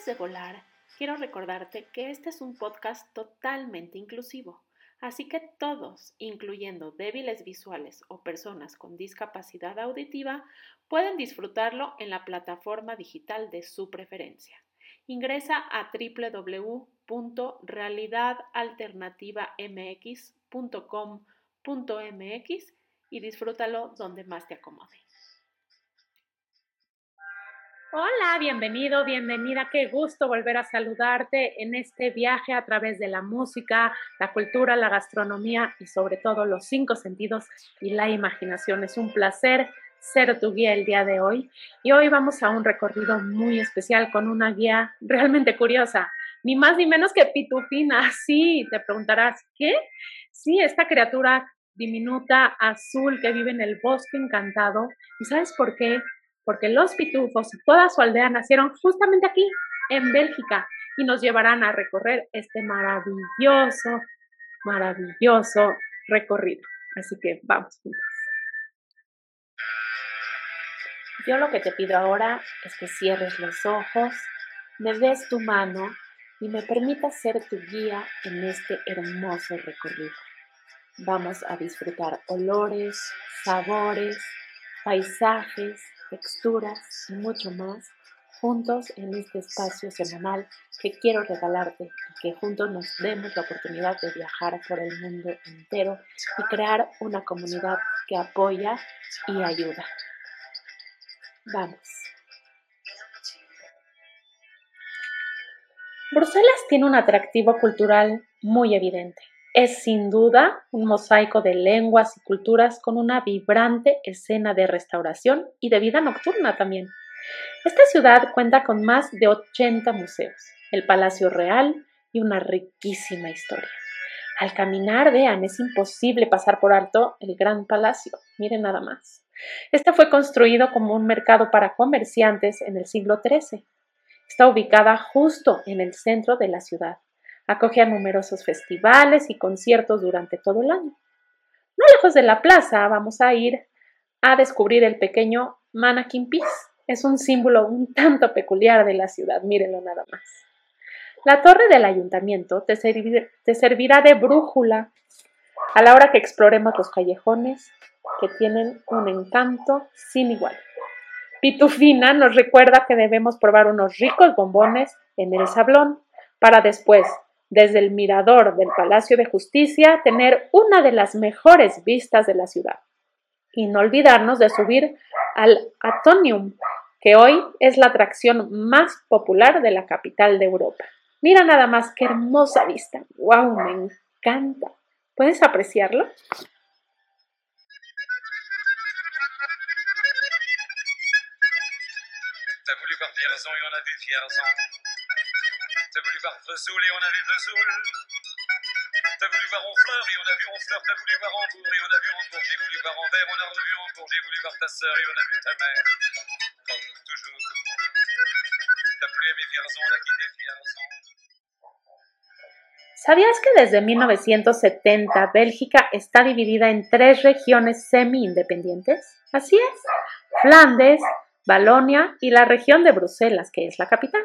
Antes de volar, quiero recordarte que este es un podcast totalmente inclusivo, así que todos, incluyendo débiles visuales o personas con discapacidad auditiva, pueden disfrutarlo en la plataforma digital de su preferencia. Ingresa a www.realidadalternativamx.com.mx y disfrútalo donde más te acomode. Hola, bienvenido, bienvenida. Qué gusto volver a saludarte en este viaje a través de la música, la cultura, la gastronomía y sobre todo los cinco sentidos y la imaginación. Es un placer ser tu guía el día de hoy. Y hoy vamos a un recorrido muy especial con una guía realmente curiosa. Ni más ni menos que Pitufina. Sí, te preguntarás, ¿qué? Sí, esta criatura diminuta, azul, que vive en el bosque encantado. ¿Y sabes por qué? Porque los pitufos y toda su aldea nacieron justamente aquí, en Bélgica, y nos llevarán a recorrer este maravilloso, maravilloso recorrido. Así que vamos juntos. Yo lo que te pido ahora es que cierres los ojos, me des tu mano y me permitas ser tu guía en este hermoso recorrido. Vamos a disfrutar olores, sabores, paisajes, texturas y mucho más juntos en este espacio semanal que quiero regalarte y que juntos nos demos la oportunidad de viajar por el mundo entero y crear una comunidad que apoya y ayuda. Vamos. Bruselas tiene un atractivo cultural muy evidente. Es sin duda un mosaico de lenguas y culturas con una vibrante escena de restauración y de vida nocturna también. Esta ciudad cuenta con más de 80 museos, el Palacio Real y una riquísima historia. Al caminar, vean, es imposible pasar por alto el Gran Palacio. Miren nada más. Este fue construido como un mercado para comerciantes en el siglo XIII. Está ubicada justo en el centro de la ciudad Acoge a numerosos festivales y conciertos durante todo el año. No lejos de la plaza vamos a ir a descubrir el pequeño Mannequin Peace. Es un símbolo un tanto peculiar de la ciudad, mírenlo nada más. La torre del ayuntamiento te servirá de brújula a la hora que exploremos los callejones que tienen un encanto sin igual. Pitufina nos recuerda que debemos probar unos ricos bombones en el sablón para después desde el mirador del Palacio de Justicia tener una de las mejores vistas de la ciudad. Y no olvidarnos de subir al Atonium, que hoy es la atracción más popular de la capital de Europa. Mira nada más qué hermosa vista. ¡Wow! Me encanta. ¿Puedes apreciarlo? ¿Sabías que desde 1970 Bélgica está dividida en tres regiones semi-independientes? Así es, Flandes, Valonia y la región de Bruselas, que es la capital.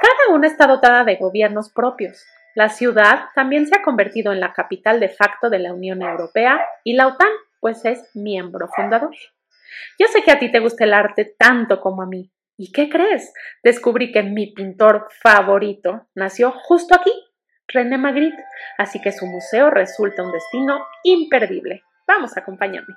Cada una está dotada de gobiernos propios. La ciudad también se ha convertido en la capital de facto de la Unión Europea y la OTAN, pues es miembro fundador. Yo sé que a ti te gusta el arte tanto como a mí. ¿Y qué crees? Descubrí que mi pintor favorito nació justo aquí, René Magritte, así que su museo resulta un destino imperdible. Vamos, acompáñame.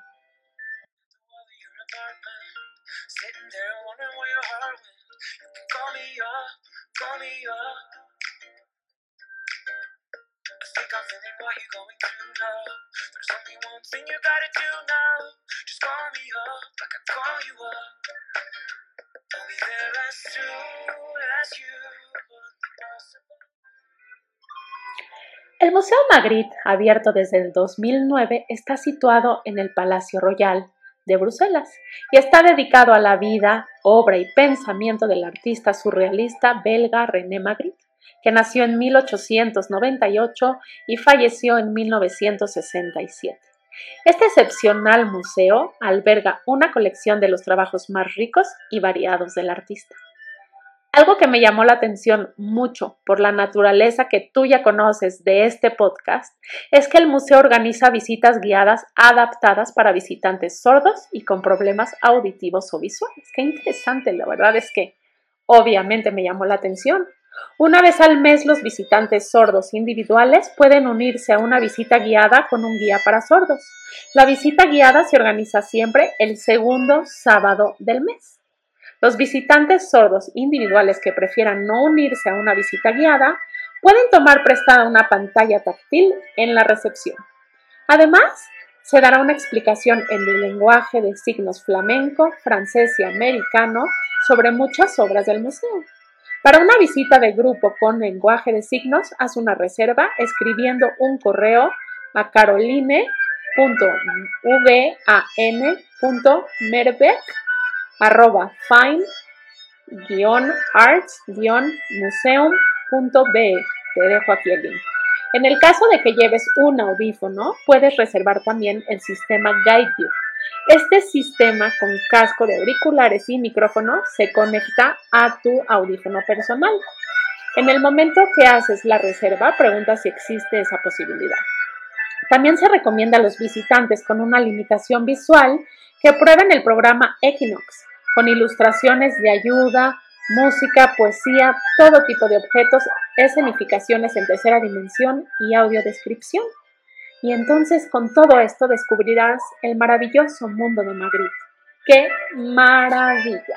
El Museo Magritte, abierto desde el 2009, está situado en el Palacio Royal, de Bruselas y está dedicado a la vida, obra y pensamiento del artista surrealista belga René Magritte, que nació en 1898 y falleció en 1967. Este excepcional museo alberga una colección de los trabajos más ricos y variados del artista. Algo que me llamó la atención mucho por la naturaleza que tú ya conoces de este podcast es que el museo organiza visitas guiadas adaptadas para visitantes sordos y con problemas auditivos o visuales. Qué interesante, la verdad es que obviamente me llamó la atención. Una vez al mes los visitantes sordos individuales pueden unirse a una visita guiada con un guía para sordos. La visita guiada se organiza siempre el segundo sábado del mes. Los visitantes sordos individuales que prefieran no unirse a una visita guiada pueden tomar prestada una pantalla táctil en la recepción. Además, se dará una explicación en el lenguaje de signos flamenco, francés y americano sobre muchas obras del museo. Para una visita de grupo con lenguaje de signos, haz una reserva escribiendo un correo a caroline.van.merbeck arroba fine-arts-museum.be. Te dejo aquí el link. En el caso de que lleves un audífono, puedes reservar también el sistema GuideView. Este sistema con casco de auriculares y micrófono se conecta a tu audífono personal. En el momento que haces la reserva, pregunta si existe esa posibilidad. También se recomienda a los visitantes con una limitación visual que prueben el programa Equinox, con ilustraciones de ayuda, música, poesía, todo tipo de objetos, escenificaciones en tercera dimensión y audiodescripción. Y entonces con todo esto descubrirás el maravilloso mundo de Madrid. ¡Qué maravilla!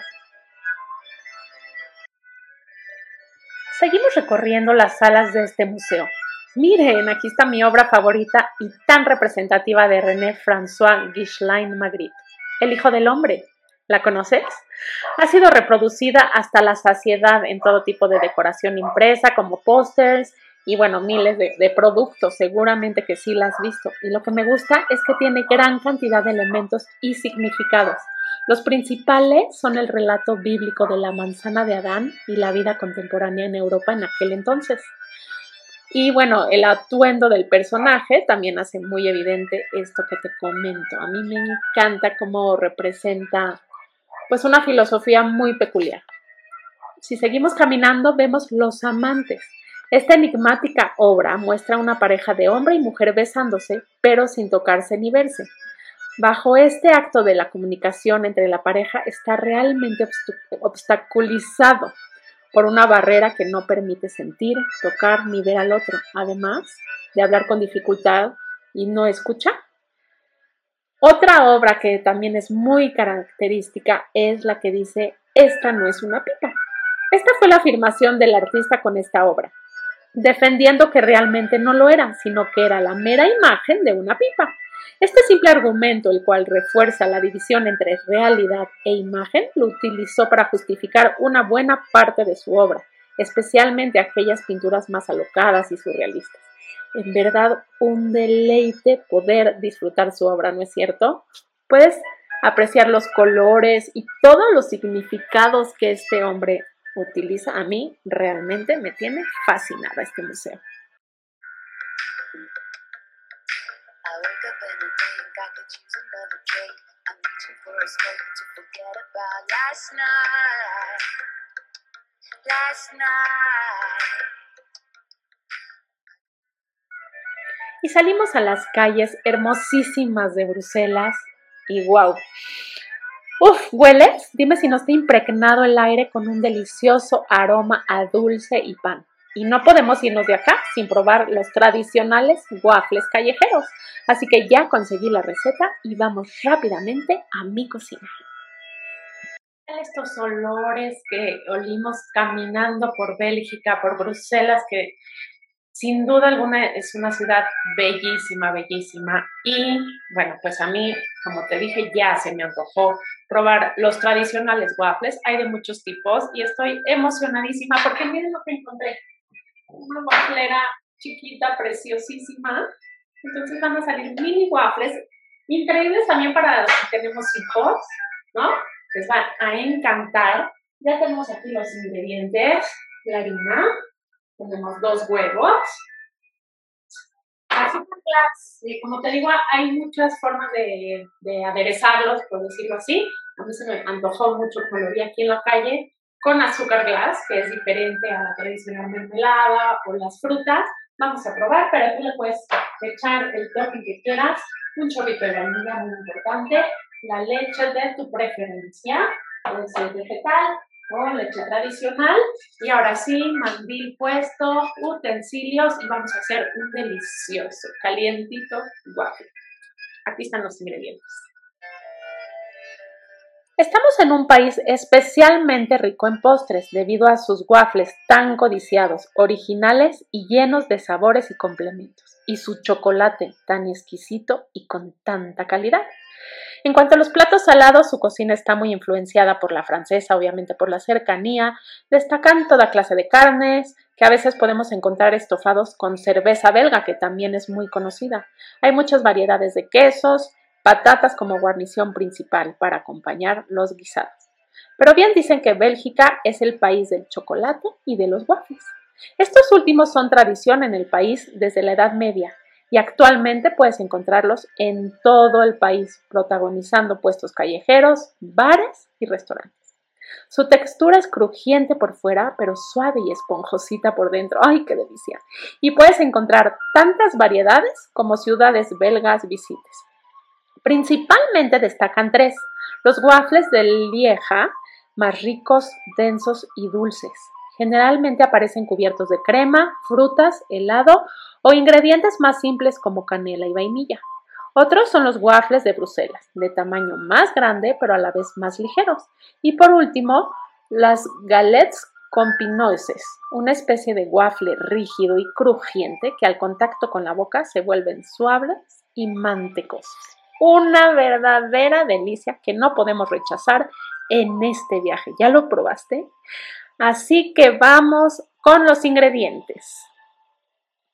Seguimos recorriendo las salas de este museo. Miren, aquí está mi obra favorita y tan representativa de René François Guislain Magritte, El Hijo del Hombre. ¿La conoces? Ha sido reproducida hasta la saciedad en todo tipo de decoración impresa, como pósters y bueno, miles de, de, productos, seguramente que sí la has visto. Y lo que me gusta es que tiene gran cantidad de elementos y significados. Los principales son el relato bíblico de la manzana de Adán y la vida contemporánea en Europa en aquel entonces. Y bueno, el atuendo del personaje también hace muy evidente esto que te comento. A mí me encanta cómo representa pues una filosofía muy peculiar. Si seguimos caminando, vemos Los Amantes. Esta enigmática obra muestra una pareja de hombre y mujer besándose, pero sin tocarse ni verse. Bajo este acto de la comunicación entre la pareja está realmente obstaculizado por una barrera que no permite sentir, tocar ni ver al otro, además de hablar con dificultad y no escuchar. Otra obra que también es muy característica es la que dice, esta no es una pipa. Esta fue la afirmación del artista con esta obra, defendiendo que realmente no lo era, sino que era la mera imagen de una pipa. Este simple argumento, el cual refuerza la división entre realidad e imagen, lo utilizó para justificar una buena parte de su obra, especialmente aquellas pinturas más alocadas y surrealistas en verdad un deleite poder disfrutar su obra, ¿no es cierto? Puedes apreciar los colores y todos los significados que este hombre utiliza. A mí realmente me tiene fascinada este museo. Y salimos a las calles hermosísimas de Bruselas y wow. Uf, ¿hueles? Dime si no está impregnado el aire con un delicioso aroma a dulce y pan. Y no podemos irnos de acá sin probar los tradicionales waffles callejeros. Así que ya conseguí la receta y vamos rápidamente a mi cocina. Estos olores que olimos caminando por Bélgica, por Bruselas, que sin duda alguna es una ciudad bellísima, bellísima. Y bueno, pues a mí, como te dije, ya se me antojó probar los tradicionales waffles. Hay de muchos tipos y estoy emocionadísima porque miren lo que encontré. Una wafflera chiquita, preciosísima. Entonces van a salir mini waffles, increíbles también para los que tenemos hijos, ¿no? Les van a encantar. Ya tenemos aquí los ingredientes, la harina, tenemos dos huevos, Así como te digo, hay muchas formas de, de, aderezarlos, por decirlo así. A mí se me antojó mucho, lo vi aquí en la calle, con azúcar glass, que es diferente a la tradicional mermelada o las frutas. Vamos a probar, pero tú le puedes echar el toque que quieras, un chorrito de vainilla muy importante, la leche de tu preferencia, puede ser vegetal o leche tradicional. Y ahora sí, mandil puesto, utensilios y vamos a hacer un delicioso, calientito waffle. Aquí están los ingredientes. Estamos en un país especialmente rico en postres debido a sus waffles tan codiciados, originales y llenos de sabores y complementos, y su chocolate tan exquisito y con tanta calidad. En cuanto a los platos salados, su cocina está muy influenciada por la francesa, obviamente por la cercanía, destacan toda clase de carnes, que a veces podemos encontrar estofados con cerveza belga, que también es muy conocida. Hay muchas variedades de quesos, patatas como guarnición principal para acompañar los guisados. Pero bien dicen que Bélgica es el país del chocolate y de los waffles. Estos últimos son tradición en el país desde la Edad Media y actualmente puedes encontrarlos en todo el país, protagonizando puestos callejeros, bares y restaurantes. Su textura es crujiente por fuera, pero suave y esponjosita por dentro. ¡Ay, qué delicia! Y puedes encontrar tantas variedades como ciudades belgas visites. Principalmente destacan tres. Los waffles de Lieja, más ricos, densos y dulces. Generalmente aparecen cubiertos de crema, frutas, helado o ingredientes más simples como canela y vainilla. Otros son los waffles de Bruselas, de tamaño más grande pero a la vez más ligeros. Y por último, las galettes con pinoises, una especie de waffle rígido y crujiente que al contacto con la boca se vuelven suaves y mantecosos. Una verdadera delicia que no podemos rechazar en este viaje. ¿Ya lo probaste? Así que vamos con los ingredientes.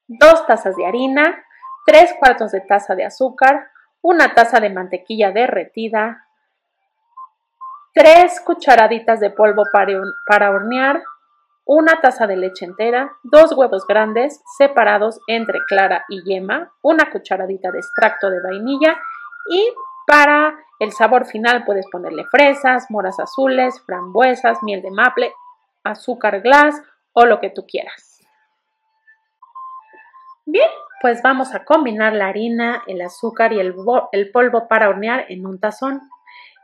2 tazas de harina, 3 cuartos de taza de azúcar, una taza de mantequilla derretida, 3 cucharaditas de polvo para hornear, una taza de leche entera, dos huevos grandes separados entre clara y yema, una cucharadita de extracto de vainilla y para el sabor final puedes ponerle fresas, moras azules, frambuesas, miel de maple, azúcar glass o lo que tú quieras. Bien, pues vamos a combinar la harina, el azúcar y el, polvo para hornear en un tazón.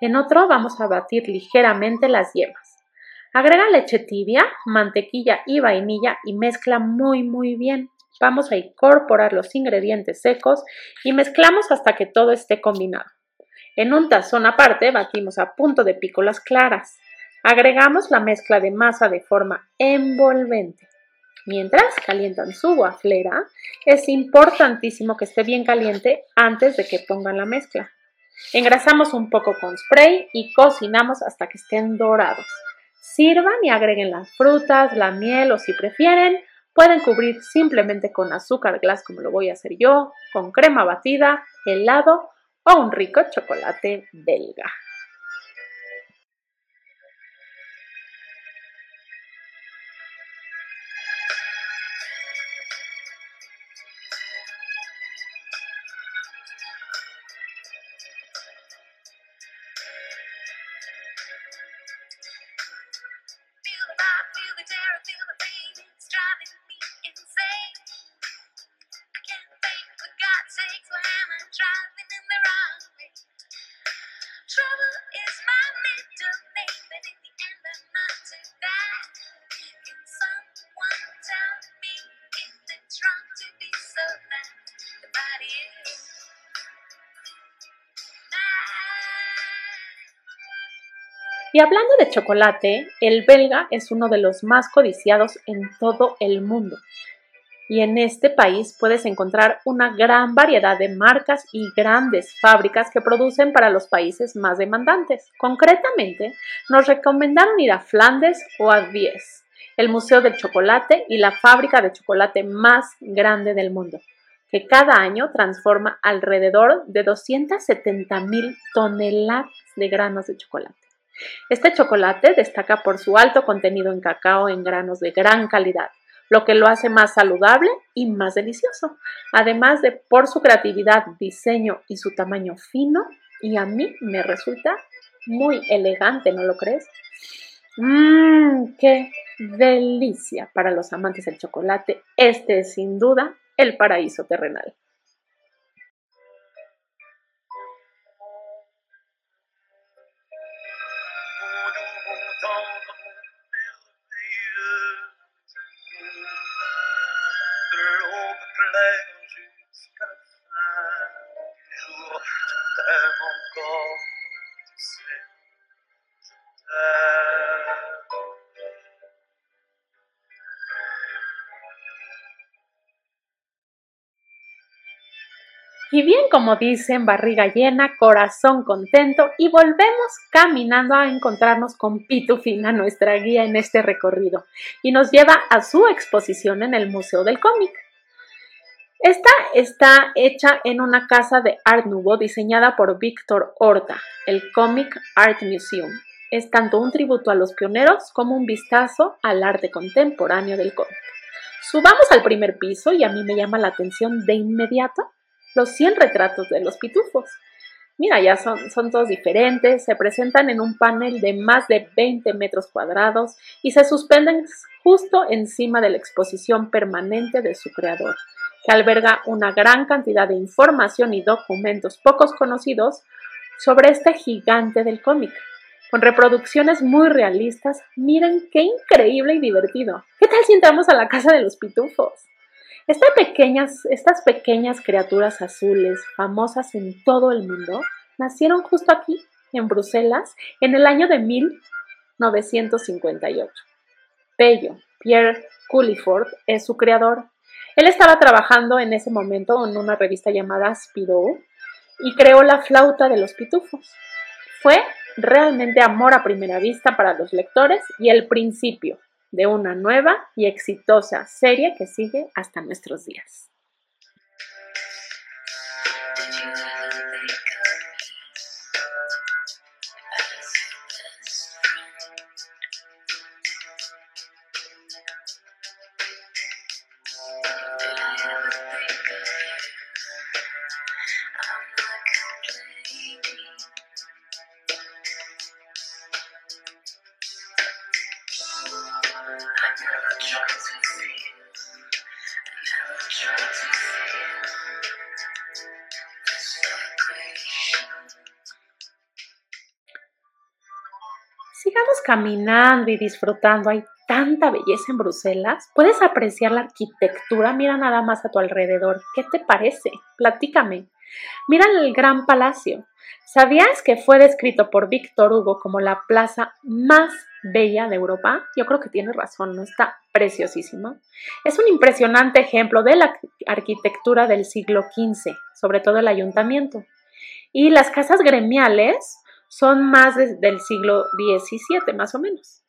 En otro vamos a batir ligeramente las yemas. Agrega leche tibia, mantequilla y vainilla y mezcla muy muy bien. Vamos a incorporar los ingredientes secos y mezclamos hasta que todo esté combinado. En un tazón aparte batimos a punto de pico las claras. Agregamos la mezcla de masa de forma envolvente. Mientras calientan su waflera, es importantísimo que esté bien caliente antes de que pongan la mezcla. Engrasamos un poco con spray y cocinamos hasta que estén dorados. Sirvan y agreguen las frutas, la miel o si prefieren, pueden cubrir simplemente con azúcar glass como lo voy a hacer yo, con crema batida, helado o un rico chocolate belga. Y hablando de chocolate, el belga es uno de los más codiciados en todo el mundo. Y en este país puedes encontrar una gran variedad de marcas y grandes fábricas que producen para los países más demandantes. Concretamente, nos recomendaron ir a Flandes o a Vies. el Museo del Chocolate y la fábrica de chocolate más grande del mundo, que cada año transforma alrededor de 270 mil toneladas de granos de chocolate. Este chocolate destaca por su alto contenido en cacao en granos de gran calidad, lo que lo hace más saludable y más delicioso, además de por su creatividad, diseño y su tamaño fino, y a mí me resulta muy elegante, ¿no lo crees? Mmm, qué delicia para los amantes del chocolate. Este es sin duda el paraíso terrenal. Y bien, como dicen, barriga llena, corazón contento y volvemos caminando a encontrarnos con Pitufina, nuestra guía en este recorrido, y nos lleva a su exposición en el Museo del Cómic. Esta está hecha en una casa de Art Nouveau diseñada por Víctor Horta, el Comic Art Museum. Es tanto un tributo a los pioneros como un vistazo al arte contemporáneo del cómic. Subamos al primer piso y a mí me llama la atención de inmediato los 100 retratos de los pitufos. Mira, ya son, son todos diferentes, se presentan en un panel de más de 20 metros cuadrados y se suspenden justo encima de la exposición permanente de su creador, que alberga una gran cantidad de información y documentos pocos conocidos sobre este gigante del cómic. Con reproducciones muy realistas, miren qué increíble y divertido. ¿Qué tal si entramos a la casa de los pitufos? Estas pequeñas, estas pequeñas criaturas azules, famosas en todo el mundo, nacieron justo aquí, en Bruselas, en el año de 1958. Pello, Pierre Culliford, es su creador. Él estaba trabajando en ese momento en una revista llamada Spirou y creó la flauta de los pitufos. Fue realmente amor a primera vista para los lectores y el principio de una nueva y exitosa serie que sigue hasta nuestros días. Sigamos caminando y disfrutando. Hay tanta belleza en Bruselas. Puedes apreciar la arquitectura. Mira nada más a tu alrededor. ¿Qué te parece? Platícame. Mira el Gran Palacio. ¿Sabías que fue descrito por Víctor Hugo como la plaza más bella de Europa? Yo creo que tiene razón, ¿no? Está preciosísima. Es un impresionante ejemplo de la arquitectura del siglo XV, sobre todo el ayuntamiento. Y las casas gremiales son más del siglo XVII, más o menos.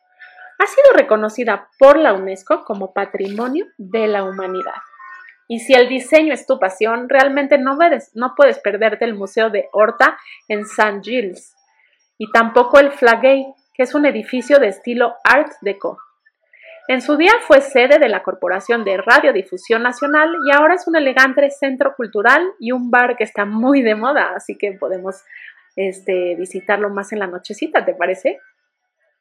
Ha sido reconocida por la UNESCO como Patrimonio de la Humanidad. Y si el diseño es tu pasión, realmente no, no puedes perderte el Museo de Horta en St. Gilles y tampoco el Flagey, que es un edificio de estilo Art Deco. En su día fue sede de la Corporación de Radiodifusión Nacional y ahora es un elegante centro cultural y un bar que está muy de moda, así que podemos este, visitarlo más en la nochecita, ¿te parece?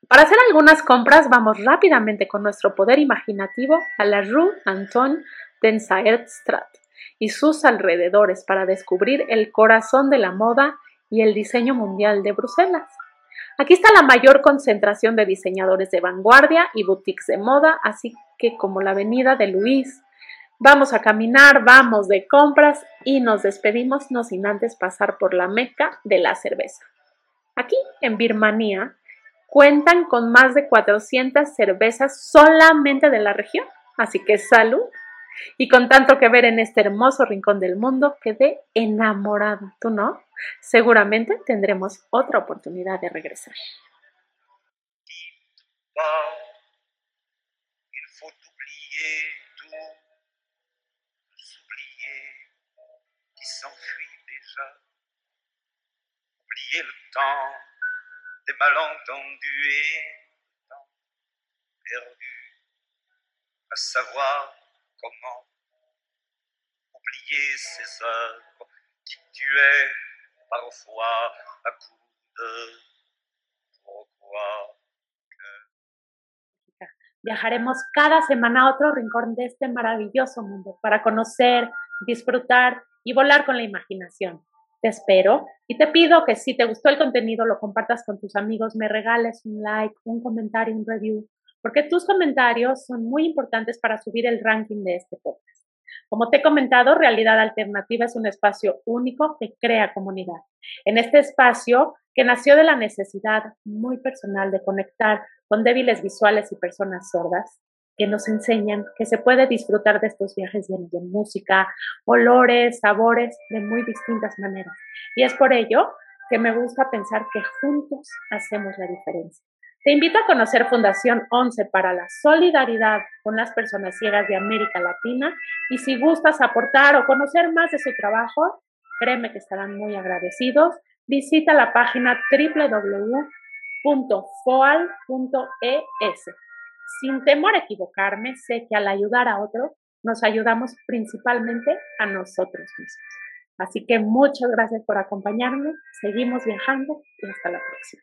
Para hacer algunas compras vamos rápidamente con nuestro poder imaginativo a la Rue Anton Strat y sus alrededores para descubrir el corazón de la moda y el diseño mundial de Bruselas. Aquí está la mayor concentración de diseñadores de vanguardia y boutiques de moda, así que como la avenida de Luis, Vamos a caminar, vamos de compras y nos despedimos no sin antes pasar por la meca de la cerveza. Aquí, en Birmania, cuentan con más de 400 cervezas solamente de la región, así que salud. Y con tanto que ver en este hermoso rincón del mundo, quedé enamorada. ¿Tú no? Seguramente tendremos otra oportunidad de regresar tout, oublier qui s'enfuit déjà, oublier le temps des malentendus et temps perdu, à savoir comment oublier ces œuvres qui tuaient parfois à coups de pourquoi. Viajaremos cada semana a otro rincón de este maravilloso mundo para conocer, disfrutar y volar con la imaginación. Te espero y te pido que si te gustó el contenido lo compartas con tus amigos, me regales un like, un comentario, un review, porque tus comentarios son muy importantes para subir el ranking de este podcast. Como te he comentado, Realidad Alternativa es un espacio único que crea comunidad. En este espacio, que nació de la necesidad muy personal de conectar con débiles visuales y personas sordas, que nos enseñan que se puede disfrutar de estos viajes llenos de música, olores, sabores, de muy distintas maneras. Y es por ello que me gusta pensar que juntos hacemos la diferencia. Te invito a conocer Fundación 11 para la solidaridad con las personas ciegas de América Latina y si gustas aportar o conocer más de su trabajo, créeme que estarán muy agradecidos. Visita la página www.foal.es. Sin temor a equivocarme, sé que al ayudar a otro, nos ayudamos principalmente a nosotros mismos. Así que muchas gracias por acompañarme, seguimos viajando y hasta la próxima.